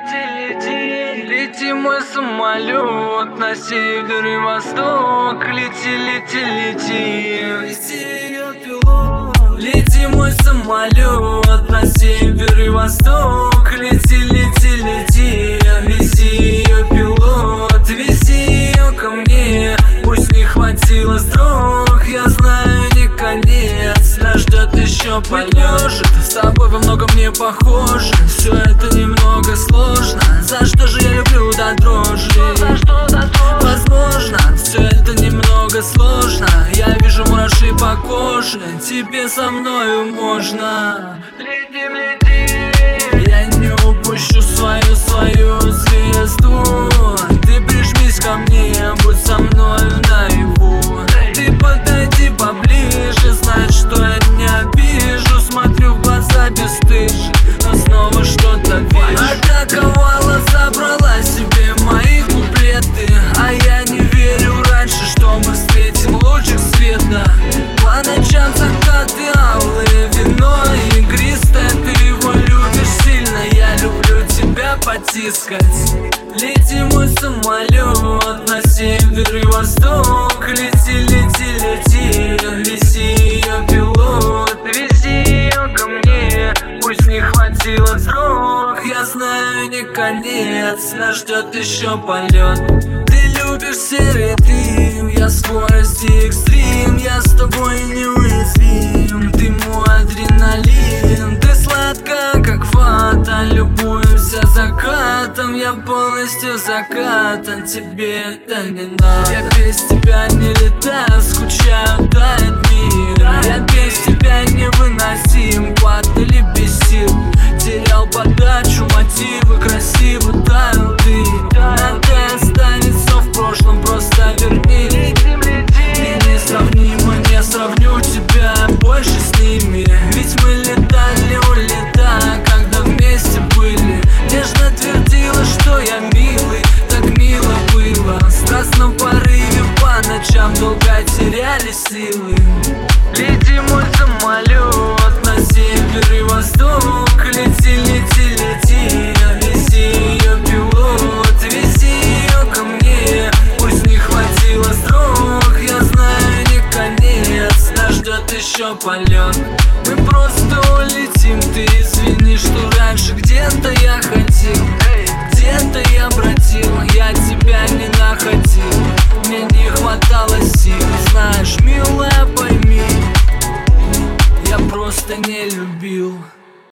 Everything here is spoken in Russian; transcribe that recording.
Лети мой самолет на север и восток. Лети, лети, лети. Лети, Лети мой самолет на север и восток. Лети, лети, лети. Вези ее пилот. Вези ее ко мне. Пусть не хватило строк. Я знаю не конец. Нас ждет еще полет С тобой во многом не похоже коже Тебе со мною можно. Летим, летим тебя потискать Лети мой самолет на север и восток. Лети, лети, лети, вези ее пилот. Вези ее ко мне, пусть не хватило срок. Я знаю не конец, нас ждет еще полет. Ты любишь серый дым, я скорости экстрим. Я с тобой неуязвим, Я полностью закатан, тебе это не надо. Я без тебя не летаю, скучаю, тает мир Я без тебя невыносим, падали без сил. Терял подачу, мотивы, красиво теряли силы. Лети мой самолет на север и восток. Лети, лети, лети, вези ее пилот Вези ее ко мне, пусть не хватило срок Я знаю не конец, нас ждет еще полет Мы просто улетим, ты извини, что раньше где-то я ходил